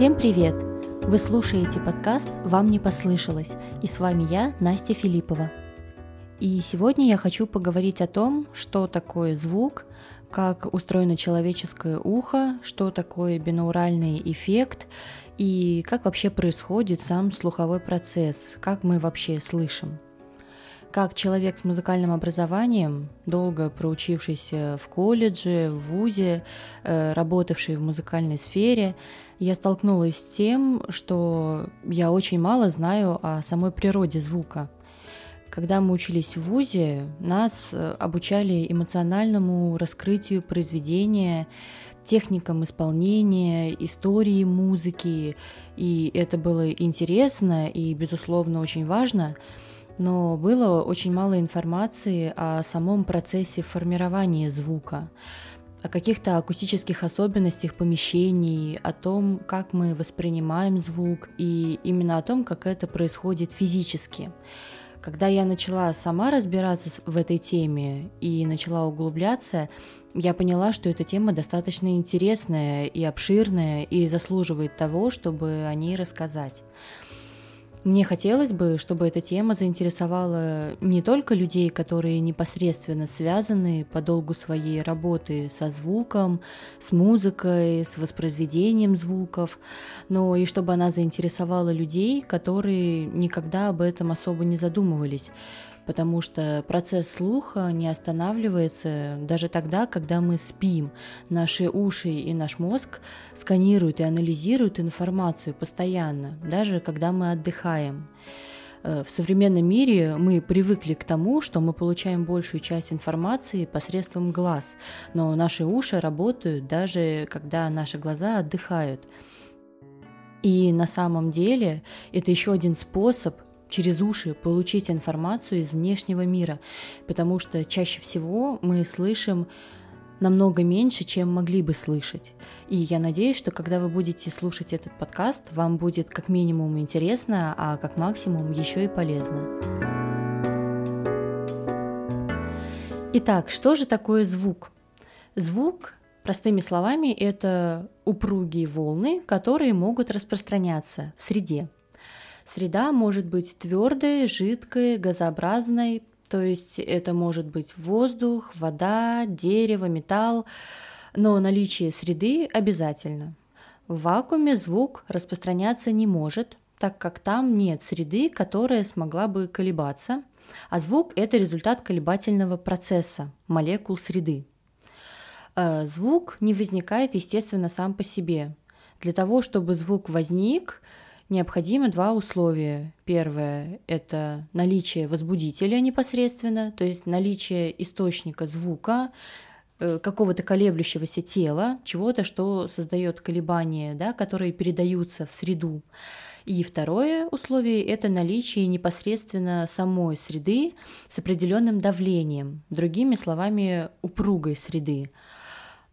Всем привет! Вы слушаете подкаст «Вам не послышалось» и с вами я, Настя Филиппова. И сегодня я хочу поговорить о том, что такое звук, как устроено человеческое ухо, что такое бинауральный эффект и как вообще происходит сам слуховой процесс, как мы вообще слышим. Как человек с музыкальным образованием, долго проучившийся в колледже, в ВУЗе, э, работавший в музыкальной сфере, я столкнулась с тем, что я очень мало знаю о самой природе звука. Когда мы учились в ВУЗе, нас э, обучали эмоциональному раскрытию произведения, техникам исполнения, истории музыки, и это было интересно и, безусловно, очень важно – но было очень мало информации о самом процессе формирования звука, о каких-то акустических особенностях помещений, о том, как мы воспринимаем звук и именно о том, как это происходит физически. Когда я начала сама разбираться в этой теме и начала углубляться, я поняла, что эта тема достаточно интересная и обширная и заслуживает того, чтобы о ней рассказать. Мне хотелось бы, чтобы эта тема заинтересовала не только людей, которые непосредственно связаны по долгу своей работы со звуком, с музыкой, с воспроизведением звуков, но и чтобы она заинтересовала людей, которые никогда об этом особо не задумывались, потому что процесс слуха не останавливается даже тогда, когда мы спим. Наши уши и наш мозг сканируют и анализируют информацию постоянно, даже когда мы отдыхаем. Э, в современном мире мы привыкли к тому, что мы получаем большую часть информации посредством глаз, но наши уши работают даже когда наши глаза отдыхают. И на самом деле это еще один способ через уши получить информацию из внешнего мира, потому что чаще всего мы слышим намного меньше, чем могли бы слышать. И я надеюсь, что когда вы будете слушать этот подкаст, вам будет как минимум интересно, а как максимум еще и полезно. Итак, что же такое звук? Звук, простыми словами, это упругие волны, которые могут распространяться в среде. Среда может быть твердой, жидкой, газообразной, то есть это может быть воздух, вода, дерево, металл, но наличие среды обязательно. В вакууме звук распространяться не может, так как там нет среды, которая смогла бы колебаться, а звук – это результат колебательного процесса молекул среды. Э, звук не возникает, естественно, сам по себе. Для того, чтобы звук возник, необходимы два условия. Первое – это наличие возбудителя непосредственно, то есть наличие источника звука, э, какого-то колеблющегося тела, чего-то, что создает колебания, да, которые передаются в среду. И второе условие – это наличие непосредственно самой среды с определенным давлением, другими словами, упругой среды.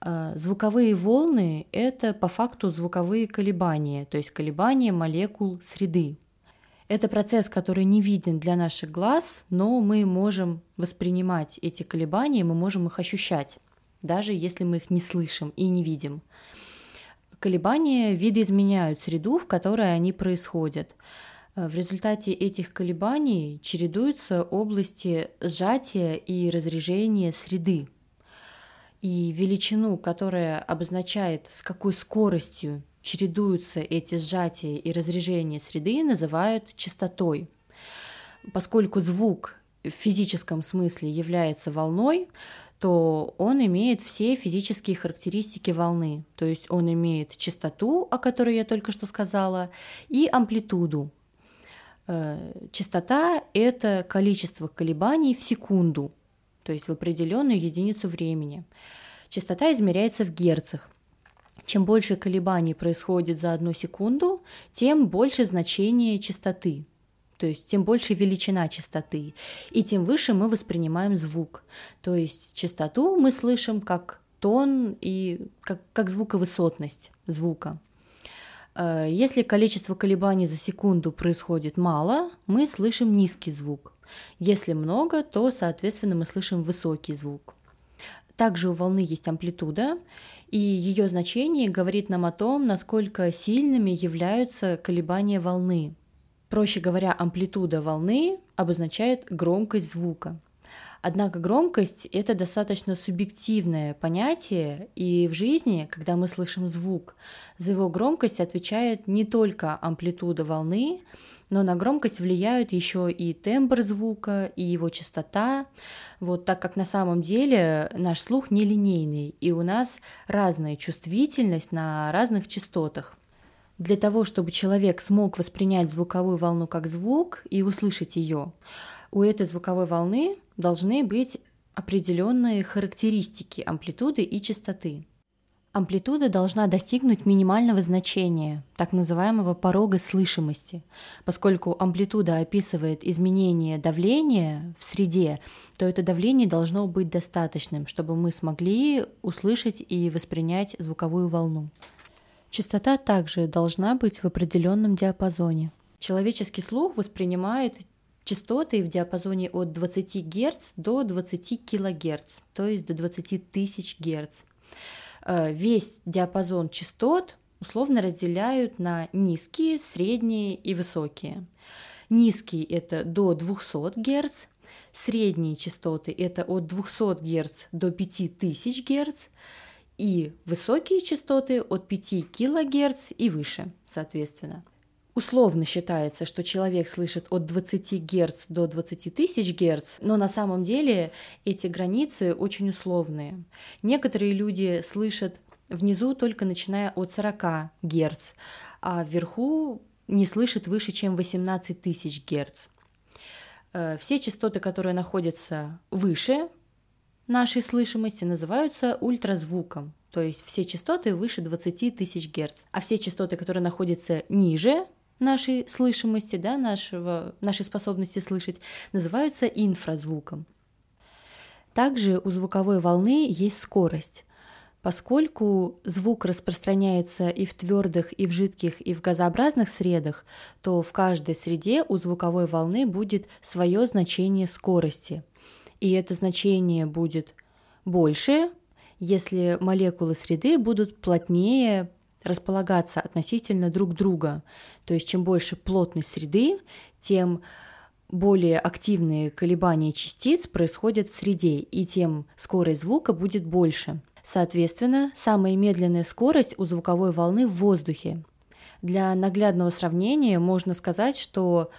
А, звуковые волны – это по факту звуковые колебания, то есть колебания молекул среды. Это процесс, который не виден для наших глаз, но мы можем воспринимать эти колебания, мы можем их ощущать, даже если мы их не слышим и не видим. Колебания видоизменяют среду, в которой они происходят. А, в результате этих колебаний чередуются области сжатия и разрежения среды, и величину, которая обозначает, с какой скоростью чередуются эти сжатия и разрежения среды, называют частотой. Поскольку звук в физическом смысле является волной, то он имеет все физические характеристики волны. То есть он имеет частоту, о которой я только что сказала, и амплитуду. Э, частота – это количество колебаний в секунду – то есть в определенную единицу времени. Частота измеряется в герцах. Чем больше колебаний происходит за одну секунду, тем больше значение частоты, то есть тем больше величина частоты, и тем выше мы воспринимаем звук. То есть частоту мы слышим как тон и как, как звуковысотность звука. Э, если количество колебаний за секунду происходит мало, мы слышим низкий звук. Если много, то, соответственно, мы слышим высокий звук. Также у волны есть амплитуда, и ее значение говорит нам о том, насколько сильными являются колебания волны. Проще говоря, амплитуда волны обозначает громкость звука. Однако громкость — это достаточно субъективное понятие, и в жизни, когда мы слышим звук, за его громкость отвечает не только амплитуда волны, но на громкость влияют еще и тембр звука, и его частота, вот так как на самом деле наш слух нелинейный, и у нас разная чувствительность на разных частотах. Для того, чтобы человек смог воспринять звуковую волну как звук и услышать ее, у этой звуковой волны должны быть определенные характеристики амплитуды и частоты. Амплитуда должна достигнуть минимального значения, так называемого порога слышимости. Поскольку амплитуда описывает изменение давления в среде, то это давление должно быть достаточным, чтобы мы смогли услышать и воспринять звуковую волну. Частота также должна быть в определенном диапазоне. Человеческий слух воспринимает частоты в диапазоне от 20 Гц до 20 кГц, то есть до 20 тысяч Гц. Э, весь диапазон частот условно разделяют на низкие, средние и высокие. Низкие это до 200 Гц, средние частоты это от 200 Гц до 5000 Гц, и высокие частоты от 5 кГц и выше, соответственно. Условно считается, что человек слышит от 20 Гц до 20 тысяч Гц, но на самом деле эти границы очень условные. Некоторые люди слышат внизу только начиная от 40 Гц, а вверху не слышат выше, чем 18 тысяч Гц. Э, все частоты, которые находятся выше нашей слышимости, называются ультразвуком, то есть все частоты выше 20 тысяч Гц, а все частоты, которые находятся ниже нашей слышимости, да, нашего, нашей способности слышать, называются инфразвуком. Также у звуковой волны есть скорость. Поскольку звук распространяется и в твердых, и в жидких, и в газообразных средах, то в каждой среде у звуковой волны будет свое значение скорости. И это значение будет больше, если молекулы среды будут плотнее располагаться относительно друг друга. То есть чем больше плотность среды, тем более активные колебания частиц происходят в среде, и тем скорость звука будет больше. Соответственно, самая медленная скорость у звуковой волны в воздухе. Для наглядного сравнения можно сказать, что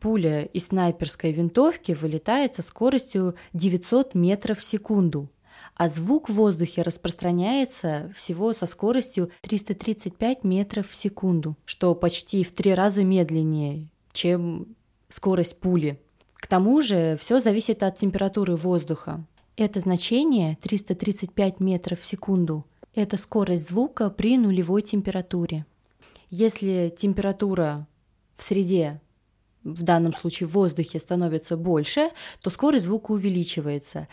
пуля из снайперской винтовки вылетает со скоростью 900 метров в секунду – а звук в воздухе распространяется всего со скоростью 335 метров в секунду, что почти в три раза медленнее, чем скорость пули. К тому же все зависит от температуры воздуха. Это значение 335 метров в секунду – это скорость звука при нулевой температуре. Если температура в среде в данном случае в воздухе становится больше, то скорость звука увеличивается.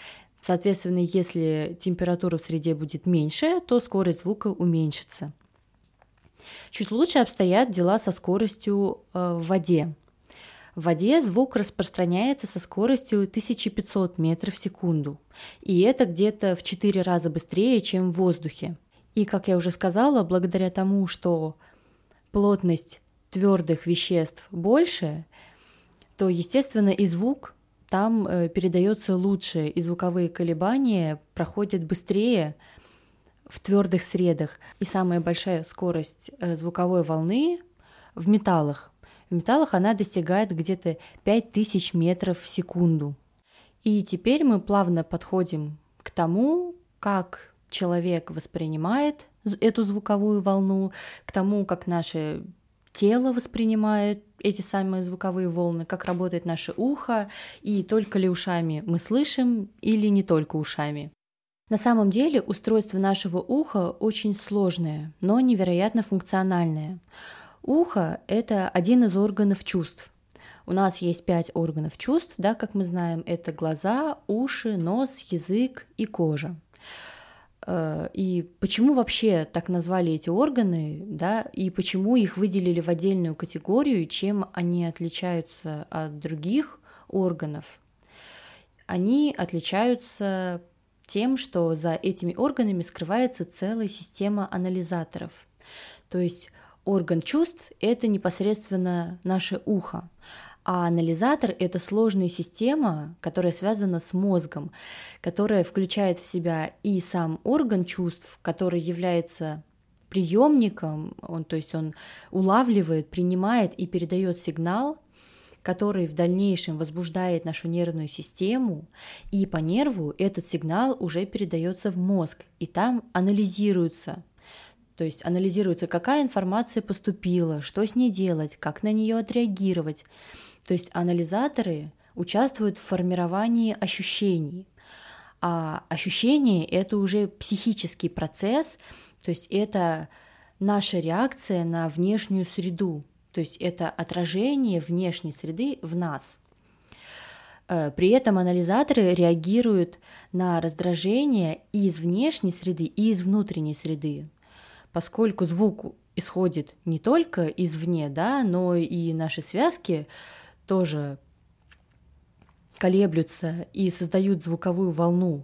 Соответственно, если температура в среде будет меньше, то скорость звука уменьшится. Чуть лучше обстоят дела со скоростью э, в воде. В воде звук распространяется со скоростью 1500 метров в секунду, и это где-то в 4 раза быстрее, чем в воздухе. И, как я уже сказала, благодаря тому, что плотность твердых веществ больше, то, естественно, и звук там э, передается лучше, и звуковые колебания проходят быстрее в твердых средах. И самая большая скорость э, звуковой волны в металлах. В металлах она достигает где-то 5000 метров в секунду. И теперь мы плавно подходим к тому, как человек воспринимает эту звуковую волну, к тому, как наши тело воспринимает эти самые звуковые волны, как работает наше ухо, и только ли ушами мы слышим или не только ушами. На самом деле устройство нашего уха очень сложное, но невероятно функциональное. Ухо – это один из органов чувств. У нас есть пять органов чувств, да, как мы знаем, это глаза, уши, нос, язык и кожа. Э, и почему вообще так назвали эти органы, да, и почему их выделили в отдельную категорию, чем они отличаются от других органов? Они отличаются тем, что за этими органами скрывается целая система анализаторов. То есть орган чувств – это непосредственно наше ухо, а анализатор – это сложная система, которая связана с мозгом, которая включает в себя и сам орган чувств, который является приемником, он, то есть он улавливает, принимает и передает сигнал который в дальнейшем возбуждает нашу нервную систему, и по нерву этот сигнал уже передается в мозг, и там анализируется. То есть анализируется, какая информация поступила, что с ней делать, как на нее отреагировать. То есть анализаторы участвуют в формировании ощущений. А ощущение – это уже психический процесс, то есть это наша реакция на внешнюю среду. То есть это отражение внешней среды в нас. Э, при этом анализаторы реагируют на раздражение из внешней среды, и из внутренней среды, поскольку звук исходит не только извне, да, но и наши связки тоже колеблются и создают звуковую волну,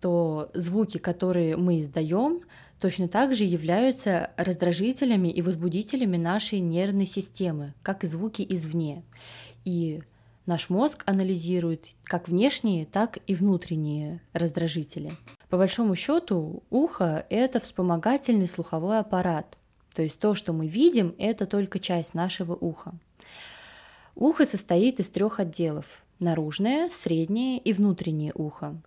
то звуки, которые мы издаем, точно так же являются раздражителями и возбудителями нашей нервной системы, как и звуки извне. И наш мозг анализирует как внешние, так и внутренние раздражители. По большому счету, ухо – это вспомогательный слуховой аппарат. То есть то, что мы видим, это только часть нашего уха. Ухо состоит из трех отделов – наружное, среднее и внутреннее ухо.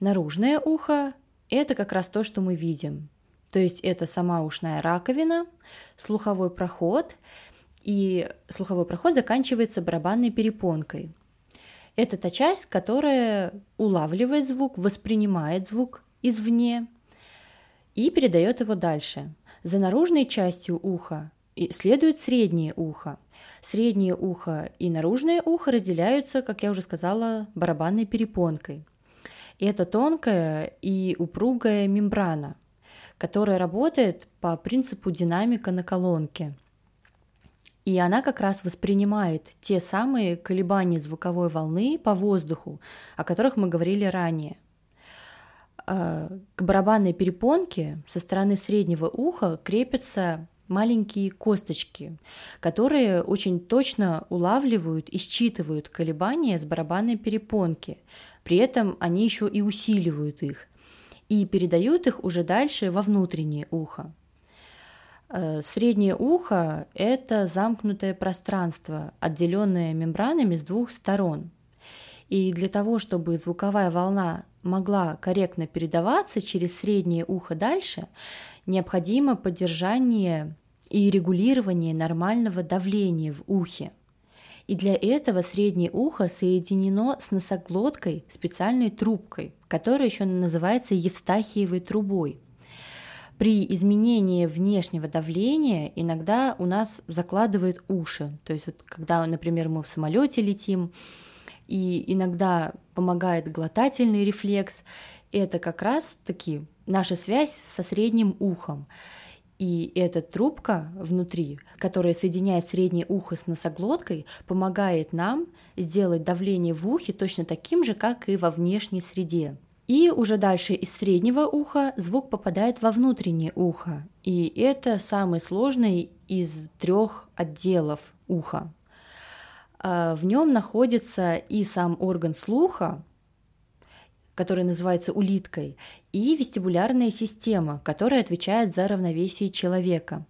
Наружное ухо – это как раз то, что мы видим, то есть это сама ушная раковина, слуховой проход, и слуховой проход заканчивается барабанной перепонкой. Это та часть, которая улавливает звук, воспринимает звук извне и передает его дальше. За наружной частью уха следует среднее ухо. Среднее ухо и наружное ухо разделяются, как я уже сказала, барабанной перепонкой. И это тонкая и упругая мембрана, которая работает по принципу динамика на колонке. И она как раз воспринимает те самые колебания звуковой волны по воздуху, о которых мы говорили ранее. А, к барабанной перепонке со стороны среднего уха крепятся маленькие косточки, которые очень точно улавливают и считывают колебания с барабанной перепонки. При этом они еще и усиливают их и передают их уже дальше во внутреннее ухо. Э, среднее ухо – это замкнутое пространство, отделенное мембранами с двух сторон. И для того, чтобы звуковая волна могла корректно передаваться через среднее ухо дальше, необходимо поддержание и регулирование нормального давления в ухе – и для этого среднее ухо соединено с носоглоткой специальной трубкой, которая еще называется Евстахиевой трубой. При изменении внешнего давления иногда у нас закладывает уши. То есть вот когда, например, мы в самолете летим, и иногда помогает глотательный рефлекс, это как раз таки наша связь со средним ухом. И эта трубка внутри, которая соединяет среднее ухо с носоглоткой, помогает нам сделать давление в ухе точно таким же, как и во внешней среде. И уже дальше из среднего уха звук попадает во внутреннее ухо. И это самый сложный из трех отделов уха. А, в нем находится и сам орган слуха, который называется улиткой, и вестибулярная система, которая отвечает за равновесие человека.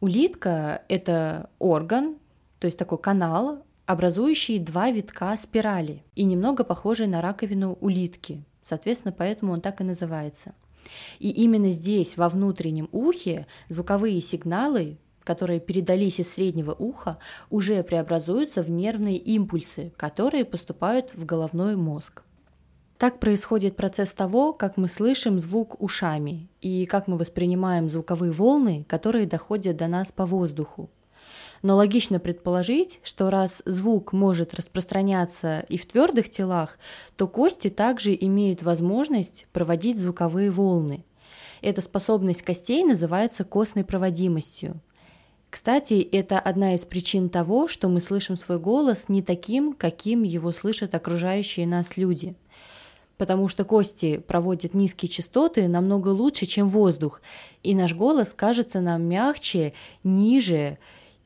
Улитка – это орган, то есть такой канал, образующий два витка спирали и немного похожий на раковину улитки. Соответственно, поэтому он так и называется. И именно здесь, во внутреннем ухе, звуковые сигналы, которые передались из среднего уха, уже преобразуются в нервные импульсы, которые поступают в головной мозг. Так происходит процесс того, как мы слышим звук ушами и как мы воспринимаем звуковые волны, которые доходят до нас по воздуху. Но логично предположить, что раз звук может распространяться и в твердых телах, то кости также имеют возможность проводить звуковые волны. Эта способность костей называется костной проводимостью. Кстати, это одна из причин того, что мы слышим свой голос не таким, каким его слышат окружающие нас люди – потому что кости проводят низкие частоты намного лучше, чем воздух, и наш голос кажется нам мягче, ниже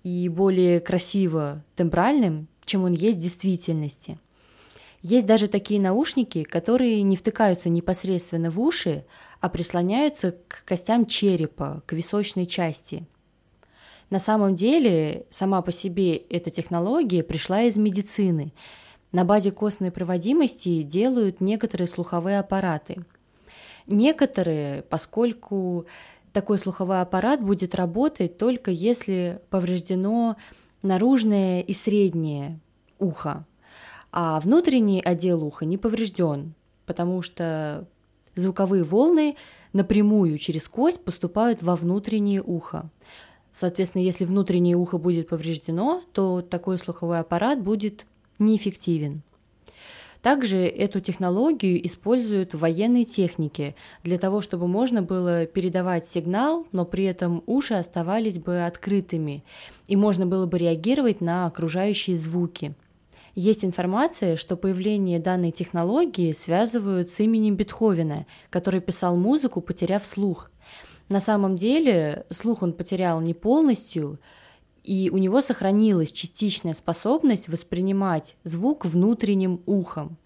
и более красиво тембральным, чем он есть в действительности. Есть даже такие наушники, которые не втыкаются непосредственно в уши, а прислоняются к костям черепа, к височной части. На самом деле, сама по себе эта технология пришла из медицины. На базе костной проводимости делают некоторые слуховые аппараты. Некоторые, поскольку такой слуховой аппарат будет работать только если повреждено наружное и среднее ухо, а внутренний отдел уха не поврежден, потому что звуковые волны напрямую через кость поступают во внутреннее ухо. Соответственно, если внутреннее ухо будет повреждено, то такой слуховой аппарат будет неэффективен. Также эту технологию используют в военной технике для того, чтобы можно было передавать сигнал, но при этом уши оставались бы открытыми, и можно было бы реагировать на окружающие звуки. Есть информация, что появление данной технологии связывают с именем Бетховена, который писал музыку, потеряв слух. На самом деле слух он потерял не полностью, и у него сохранилась частичная способность воспринимать звук внутренним ухом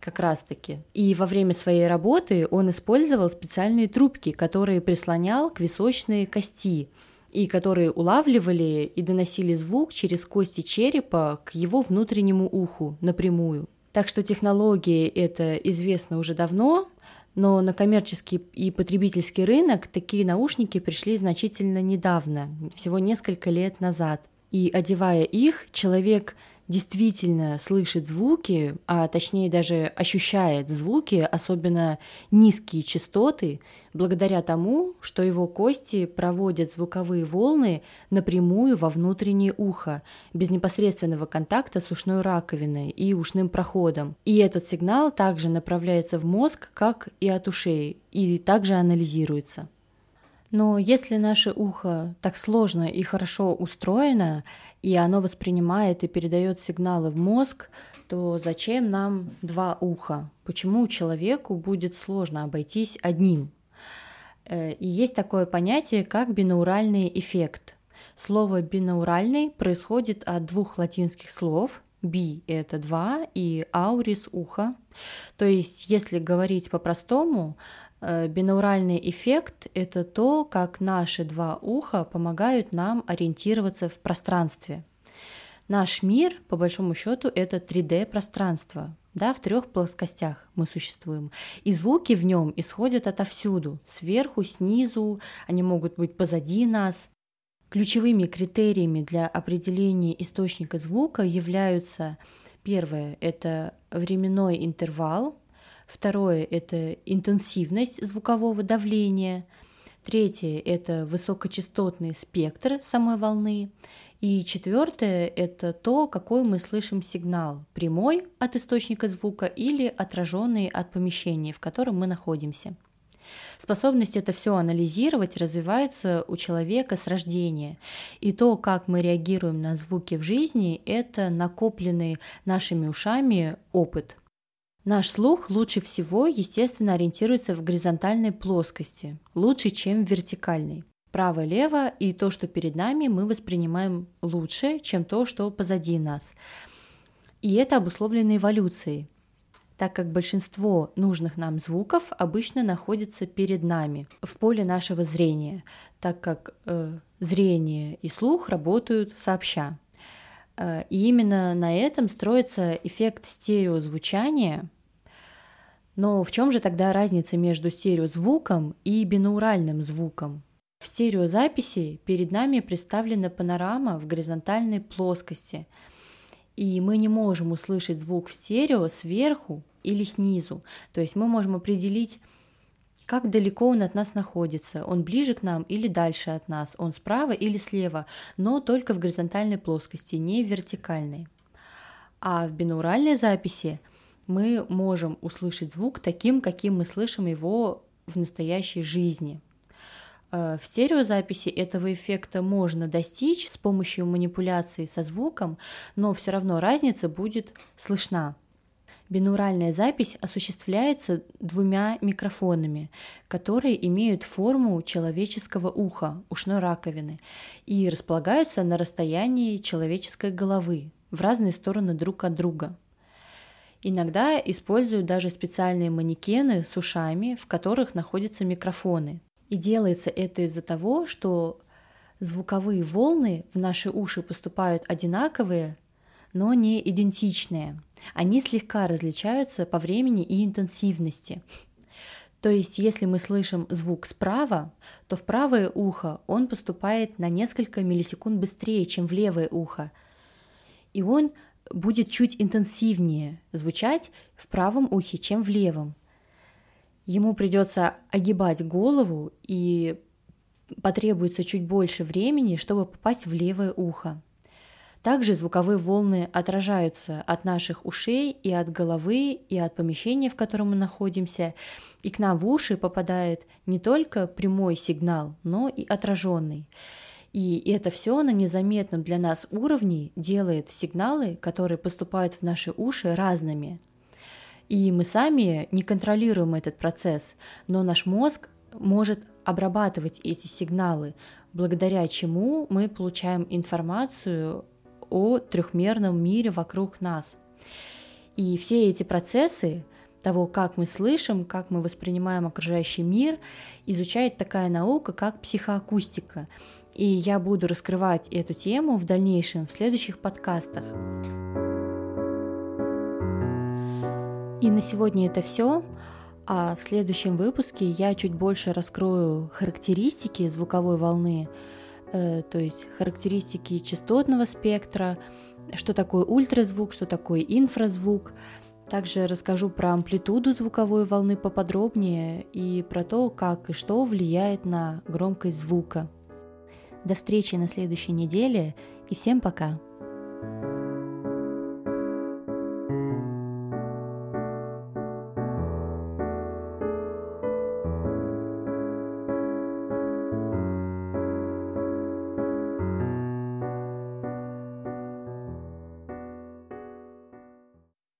как раз-таки. И во время своей работы он использовал специальные трубки, которые прислонял к височной кости, и которые улавливали и доносили звук через кости черепа к его внутреннему уху напрямую. Так что технологии это известно уже давно, но на коммерческий и потребительский рынок такие наушники пришли значительно недавно, всего несколько лет назад. И одевая их, человек действительно слышит звуки, а точнее даже ощущает звуки, особенно низкие частоты, благодаря тому, что его кости проводят звуковые волны напрямую во внутреннее ухо, без непосредственного контакта с ушной раковиной и ушным проходом. И этот сигнал также направляется в мозг, как и от ушей, и также анализируется. Но если наше ухо так сложно и хорошо устроено, и оно воспринимает и передает сигналы в мозг, то зачем нам два уха? Почему человеку будет сложно обойтись одним? Э, и есть такое понятие, как бинауральный эффект. Слово бинауральный происходит от двух латинских слов би – это два, и аурис – ухо. То есть, если говорить по-простому, бинауральный эффект – это то, как наши два уха помогают нам ориентироваться в пространстве. Наш мир, по большому счету, это 3D-пространство. Да, в трех плоскостях мы существуем. И звуки в нем исходят отовсюду, сверху, снизу, они могут быть позади нас. Ключевыми критериями для определения источника звука являются первое – это временной интервал, Второе – это интенсивность звукового давления. Третье – это высокочастотный спектр самой волны. И четвертое – это то, какой мы слышим сигнал – прямой от источника звука или отраженный от помещения, в котором мы находимся. Способность это все анализировать развивается у человека с рождения. И то, как мы реагируем на звуки в жизни, это накопленный нашими ушами опыт – Наш слух лучше всего, естественно, ориентируется в горизонтальной плоскости, лучше, чем в вертикальной. Право-лево и то, что перед нами, мы воспринимаем лучше, чем то, что позади нас. И это обусловлено эволюцией, так как большинство нужных нам звуков обычно находится перед нами, в поле нашего зрения, так как э, зрение и слух работают сообща. Э, и именно на этом строится эффект стереозвучания. Но в чем же тогда разница между стереозвуком и бинауральным звуком? В стереозаписи перед нами представлена панорама в горизонтальной плоскости, и мы не можем услышать звук в стерео сверху или снизу. То есть мы можем определить как далеко он от нас находится, он ближе к нам или дальше от нас, он справа или слева, но только в горизонтальной плоскости, не в вертикальной. А в бинауральной записи мы можем услышать звук таким, каким мы слышим его в настоящей жизни. Э, в стереозаписи этого эффекта можно достичь с помощью манипуляции со звуком, но все равно разница будет слышна. Бинуральная запись осуществляется двумя микрофонами, которые имеют форму человеческого уха, ушной раковины, и располагаются на расстоянии человеческой головы в разные стороны друг от друга. Иногда используют даже специальные манекены с ушами, в которых находятся микрофоны. И делается это из-за того, что звуковые волны в наши уши поступают одинаковые, но не идентичные. Они слегка различаются по времени и интенсивности. То есть, если мы слышим звук справа, то в правое ухо он поступает на несколько миллисекунд быстрее, чем в левое ухо. И он будет чуть интенсивнее звучать в правом ухе, чем в левом. Ему придется огибать голову и потребуется чуть больше времени, чтобы попасть в левое ухо. Также звуковые волны отражаются от наших ушей и от головы, и от помещения, в котором мы находимся. И к нам в уши попадает не только прямой сигнал, но и отраженный. И это все на незаметном для нас уровне делает сигналы, которые поступают в наши уши, разными. И мы сами не контролируем этот процесс, но наш мозг может обрабатывать эти сигналы, благодаря чему мы получаем информацию о трехмерном мире вокруг нас. И все эти процессы того, как мы слышим, как мы воспринимаем окружающий мир, изучает такая наука, как психоакустика. И я буду раскрывать эту тему в дальнейшем в следующих подкастах. И на сегодня это все. А в следующем выпуске я чуть больше раскрою характеристики звуковой волны, то есть характеристики частотного спектра, что такое ультразвук, что такое инфразвук. Также расскажу про амплитуду звуковой волны поподробнее и про то, как и что влияет на громкость звука. До встречи на следующей неделе и всем пока!